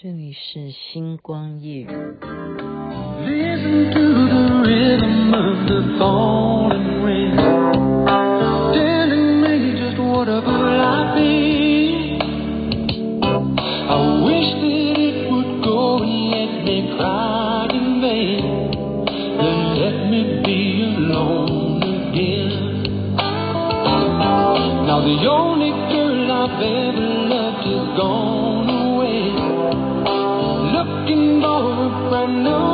这里是星光夜 I know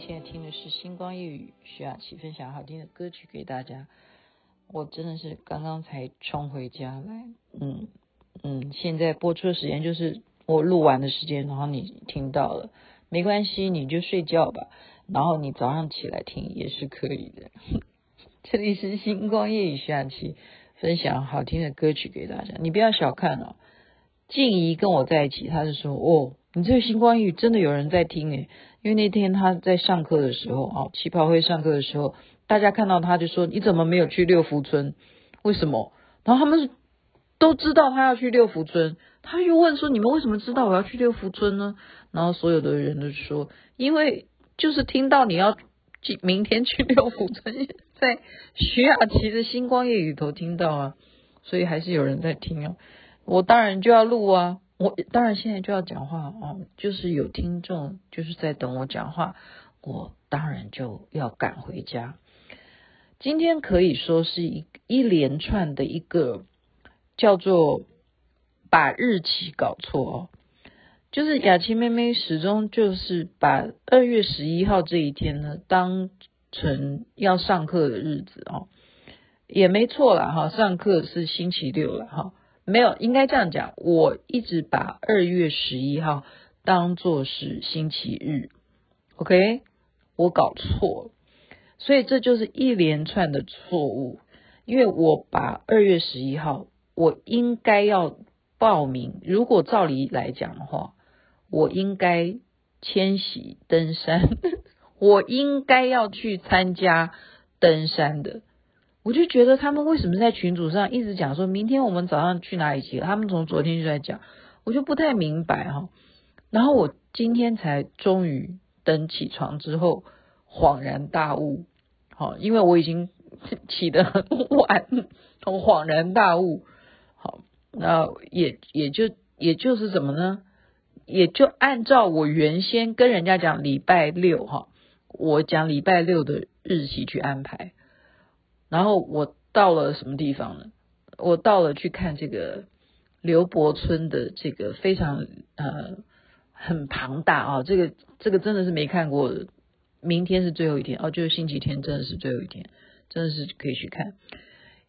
现在听的是星光夜语。徐雅琪分享好听的歌曲给大家，我真的是刚刚才冲回家来，嗯嗯，现在播出的时间就是我录完的时间，然后你听到了，没关系，你就睡觉吧，然后你早上起来听也是可以的。这里是星光夜语，徐雅琪分享好听的歌曲给大家，你不要小看哦。静怡跟我在一起，他就说哦，你这个星光夜语真的有人在听诶。因为那天他在上课的时候，哦，旗袍会上课的时候，大家看到他就说：“你怎么没有去六福村？为什么？”然后他们都知道他要去六福村，他又问说：“你们为什么知道我要去六福村呢？”然后所有的人都说：“因为就是听到你要明天去六福村，在徐雅琪的星光夜雨头听到啊，所以还是有人在听啊。我当然就要录啊。”我当然现在就要讲话哦，就是有听众就是在等我讲话，我当然就要赶回家。今天可以说是一一连串的一个叫做把日期搞错哦，就是雅琪妹妹始终就是把二月十一号这一天呢当成要上课的日子哦，也没错了哈，上课是星期六了哈。没有，应该这样讲。我一直把二月十一号当作是星期日，OK？我搞错了，所以这就是一连串的错误。因为我把二月十一号，我应该要报名。如果照理来讲的话，我应该迁徙登山，我应该要去参加登山的。我就觉得他们为什么在群组上一直讲说明天我们早上去哪里集合？他们从昨天就在讲，我就不太明白哈。然后我今天才终于等起床之后恍然大悟，好，因为我已经起得很晚，我恍然大悟。好，那也也就也就是什么呢？也就按照我原先跟人家讲礼拜六哈，我讲礼拜六的日期去安排。然后我到了什么地方呢？我到了去看这个刘伯村的这个非常呃很庞大啊，这个这个真的是没看过的。明天是最后一天哦，就是星期天，真的是最后一天，真的是可以去看。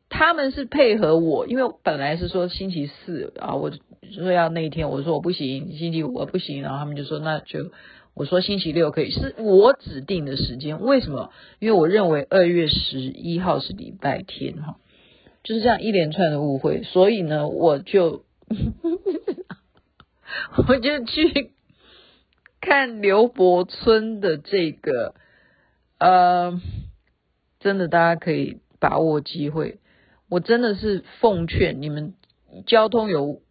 他们是配合我，因为本来是说星期四啊，我说要那一天，我说我不行，星期五我不行，然后他们就说那就。我说星期六可以，是我指定的时间。为什么？因为我认为二月十一号是礼拜天哈，就是这样一连串的误会。所以呢，我就 我就去看刘伯村的这个，呃，真的大家可以把握机会。我真的是奉劝你们，交通有。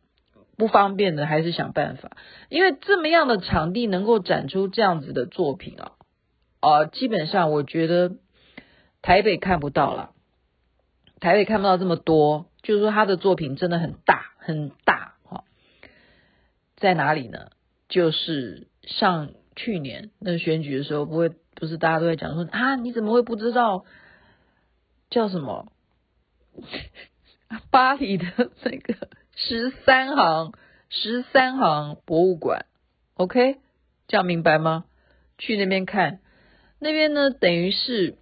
不方便的还是想办法，因为这么样的场地能够展出这样子的作品啊，呃，基本上我觉得台北看不到了，台北看不到这么多，就是说他的作品真的很大很大哈，在哪里呢？就是上去年那选举的时候，不会不是大家都在讲说啊，你怎么会不知道？叫什么？巴黎的那个十三行十三行博物馆？OK，这样明白吗？去那边看，那边呢等于是。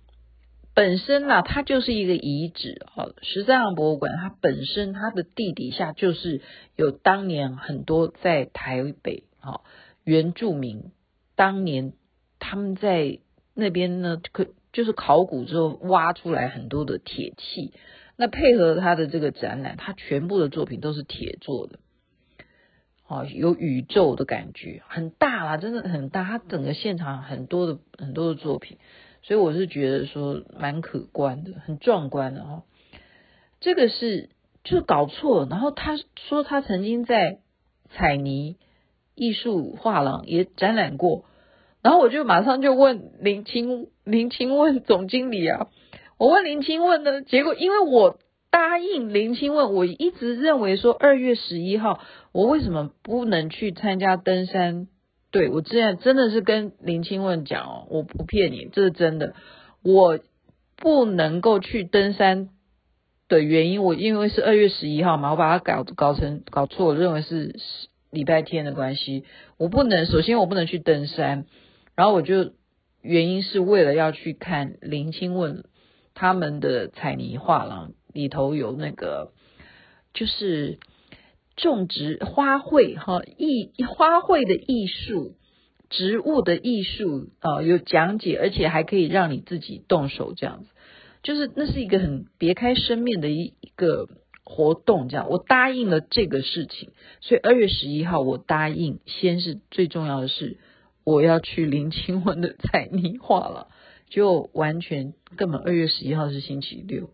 本身呢，它就是一个遗址。好，十三行博物馆，它本身它的地底下就是有当年很多在台北啊原住民当年他们在那边呢，可就是考古之后挖出来很多的铁器。那配合他的这个展览，他全部的作品都是铁做的，哦，有宇宙的感觉，很大啦，真的很大。它整个现场很多的很多的作品。所以我是觉得说蛮可观的，很壮观的哈。这个是就搞错了。然后他说他曾经在彩泥艺术画廊也展览过，然后我就马上就问林清林清问总经理啊，我问林清问呢，结果因为我答应林清问，我一直认为说二月十一号我为什么不能去参加登山？对，我之前真的是跟林清问讲哦，我不骗你，这是真的。我不能够去登山的原因，我因为是二月十一号嘛，我把它搞搞成搞错，我认为是礼拜天的关系，我不能。首先我不能去登山，然后我就原因是为了要去看林清问他们的彩泥画廊里头有那个就是。种植花卉哈艺花卉的艺术，植物的艺术啊，有讲解，而且还可以让你自己动手这样子，就是那是一个很别开生面的一一个活动，这样我答应了这个事情，所以二月十一号我答应，先是最重要的是我要去林清文的采泥画了，就完全根本二月十一号是星期六，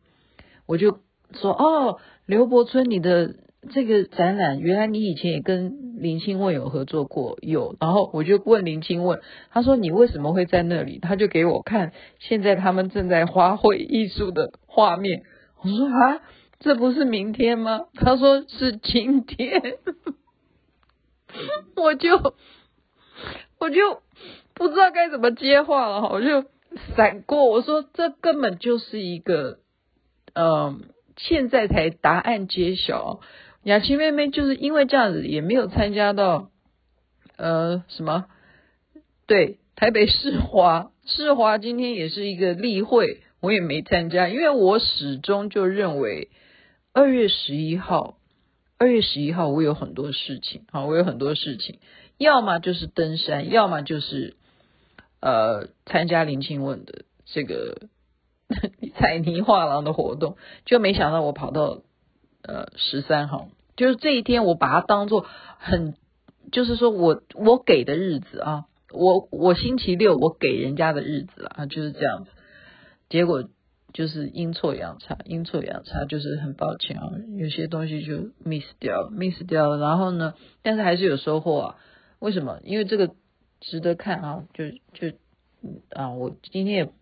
我就说哦，刘伯村你的。这个展览原来你以前也跟林清文有合作过，有，然后我就问林清文，他说你为什么会在那里？他就给我看现在他们正在花卉艺术的画面。我说啊，这不是明天吗？他说是今天，我就我就不知道该怎么接话了，我就闪过，我说这根本就是一个，嗯、现在才答案揭晓。雅琪妹妹就是因为这样子，也没有参加到，呃，什么？对，台北世华，世华今天也是一个例会，我也没参加，因为我始终就认为二月十一号，二月十一号我有很多事情，好，我有很多事情，要么就是登山，要么就是呃参加林清问的这个 彩泥画廊的活动，就没想到我跑到。呃，十三号就是这一天，我把它当做很，就是说我我给的日子啊，我我星期六我给人家的日子啊，就是这样子。结果就是阴错阳差，阴错阳差，就是很抱歉啊，有些东西就 miss 掉，miss 掉。然后呢，但是还是有收获啊。为什么？因为这个值得看啊，就就啊，我今天也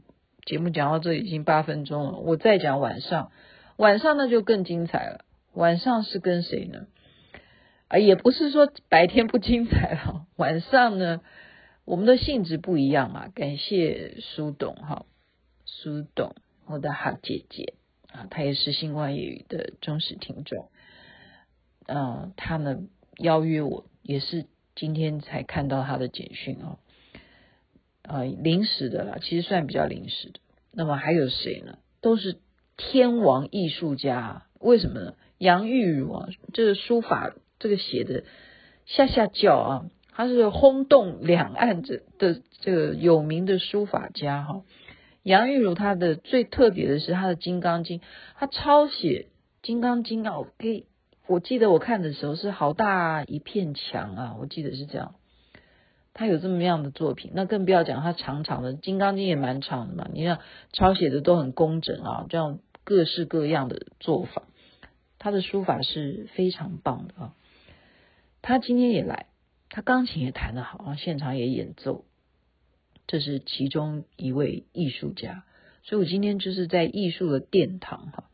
节目讲到这已经八分钟了，我再讲晚上，晚上那就更精彩了。晚上是跟谁呢？啊，也不是说白天不精彩了，晚上呢，我们的性质不一样嘛。感谢苏董哈，苏董，我的好姐姐啊，她也是星光夜语的忠实听众。嗯、啊，她呢邀约我，也是今天才看到他的简讯哦。啊，临时的啦，其实算比较临时的。那么还有谁呢？都是天王艺术家，为什么呢？杨玉如啊，这个书法这个写的下下叫啊，他是轰动两岸这的这个有名的书法家哈。杨玉如他的最特别的是他的《金刚经》，他抄写《金刚经》啊，我给我记得我看的时候是好大一片墙啊，我记得是这样。他有这么样的作品，那更不要讲他长长的《金刚经》也蛮长的嘛。你看抄写的都很工整啊，这样各式各样的做法。他的书法是非常棒的啊！他今天也来，他钢琴也弹得好啊，现场也演奏，这是其中一位艺术家。所以我今天就是在艺术的殿堂哈。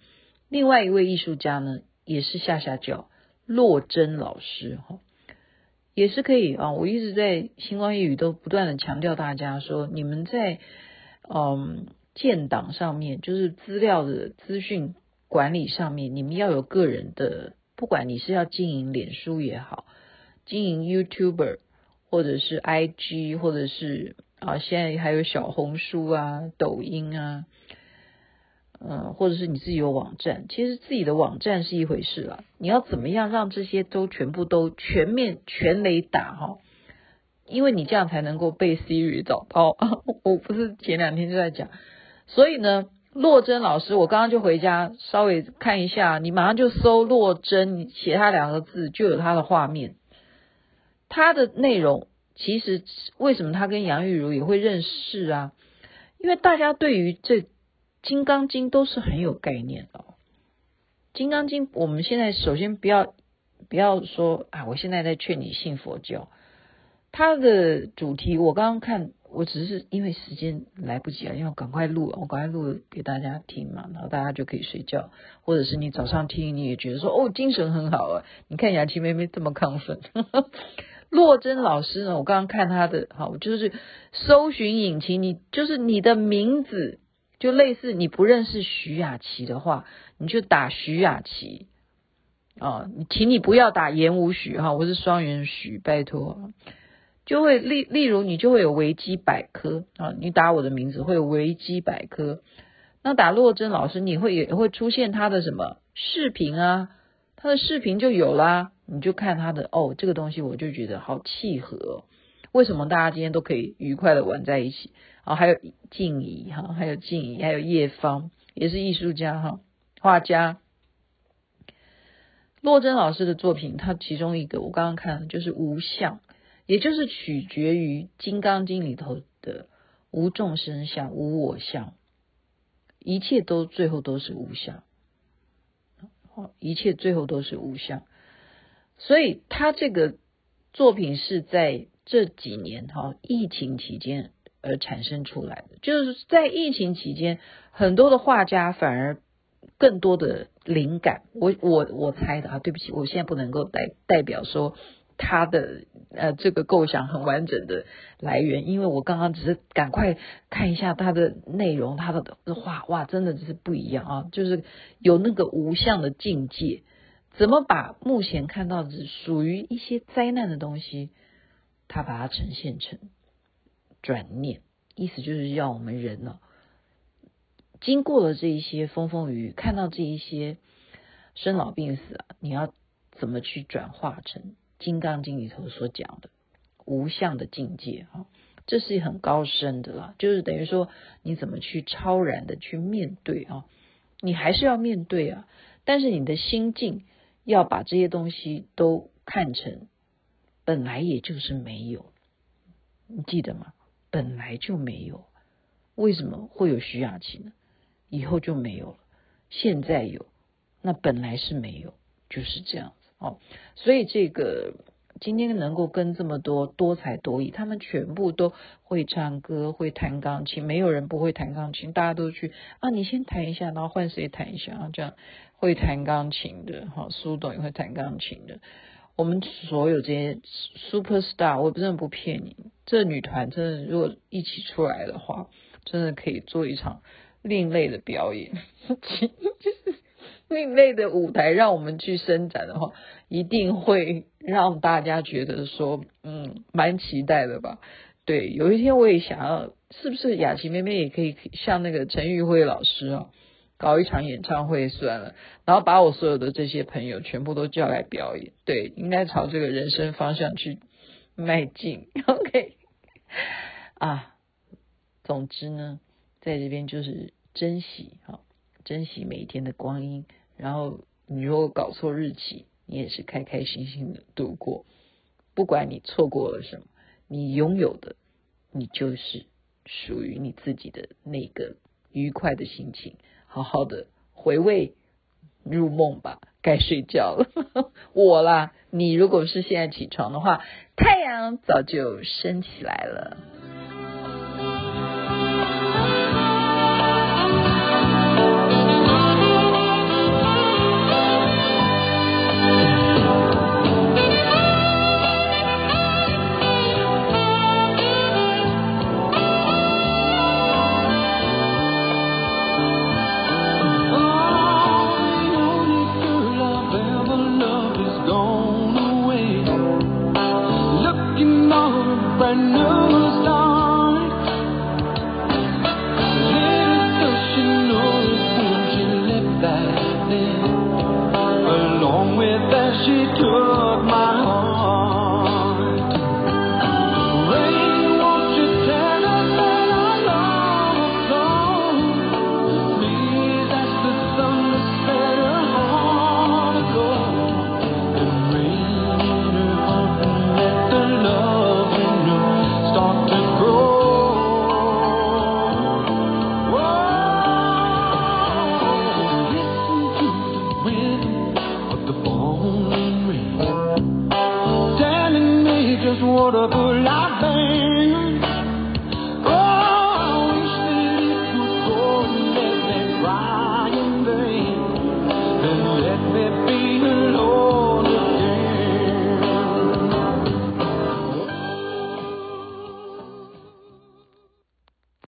另外一位艺术家呢，也是下下叫，洛真老师哈，也是可以啊。我一直在星光夜语都不断的强调大家说，你们在嗯建档上面，就是资料的资讯管理上面，你们要有个人的，不管你是要经营脸书也好，经营 YouTuber 或者是 IG，或者是啊现在还有小红书啊、抖音啊。嗯，或者是你自己有网站，其实自己的网站是一回事了。你要怎么样让这些都全部都全面全雷打哈？因为你这样才能够被 Siri 找到。我不是前两天就在讲，所以呢，洛珍老师，我刚刚就回家稍微看一下，你马上就搜洛珍，你写他两个字就有他的画面。他的内容其实为什么他跟杨玉如也会认识啊？因为大家对于这。金刚经都是很有概念的。金刚经，我们现在首先不要不要说啊，我现在在劝你信佛教。它的主题我刚刚看，我只是因为时间来不及了，因为赶快录，我赶快录给大家听嘛，然后大家就可以睡觉，或者是你早上听，你也觉得说哦，精神很好啊。你看雅琪妹妹这么亢奋。洛珍老师呢，我刚刚看他的，好，就是搜寻引擎，你就是你的名字。就类似你不认识徐雅琪的话，你就打徐雅琪。啊，你请你不要打言无许哈，我是双元许，拜托，就会例例如你就会有维基百科啊，你打我的名字会有维基百科，那打洛珍老师你会也会出现他的什么视频啊，他的视频就有啦，你就看他的哦，这个东西我就觉得好契合，为什么大家今天都可以愉快的玩在一起？啊，还有静怡哈，还有静怡，还有叶芳，也是艺术家哈，画家。洛珍老师的作品，他其中一个我刚刚看，就是无相，也就是取决于《金刚经》里头的无众生相、无我相，一切都最后都是无相，一切最后都是无相。所以他这个作品是在这几年哈疫情期间。而产生出来的，就是在疫情期间，很多的画家反而更多的灵感。我我我猜的啊，对不起，我现在不能够代代表说他的呃这个构想很完整的来源，因为我刚刚只是赶快看一下他的内容，他的画哇，真的就是不一样啊，就是有那个无相的境界，怎么把目前看到的属于一些灾难的东西，他把它呈现成。转念，意思就是要我们人呢，经过了这一些风风雨雨，看到这一些生老病死啊，你要怎么去转化成《金刚经》里头所讲的无相的境界啊？这是很高深的啦，就是等于说你怎么去超然的去面对啊？你还是要面对啊，但是你的心境要把这些东西都看成本来也就是没有，你记得吗？本来就没有，为什么会有徐雅琪呢？以后就没有了，现在有，那本来是没有，就是这样子哦。所以这个今天能够跟这么多多才多艺，他们全部都会唱歌，会弹钢琴，没有人不会弹钢琴，大家都去啊，你先弹一下，然后换谁弹一下啊，这样会弹钢琴的，哈，苏董也会弹钢琴的。我们所有这些 super star，我真的不骗你，这女团真的如果一起出来的话，真的可以做一场另类的表演，另类的舞台，让我们去伸展的话，一定会让大家觉得说，嗯，蛮期待的吧？对，有一天我也想要，是不是雅琪妹妹也可以像那个陈玉辉老师啊？搞一场演唱会算了，然后把我所有的这些朋友全部都叫来表演，对，应该朝这个人生方向去迈进。OK，啊，总之呢，在这边就是珍惜好，珍惜每一天的光阴。然后你如果搞错日期，你也是开开心心的度过。不管你错过了什么，你拥有的，你就是属于你自己的那个愉快的心情。好好的回味入梦吧，该睡觉了。我啦，你如果是现在起床的话，太阳早就升起来了。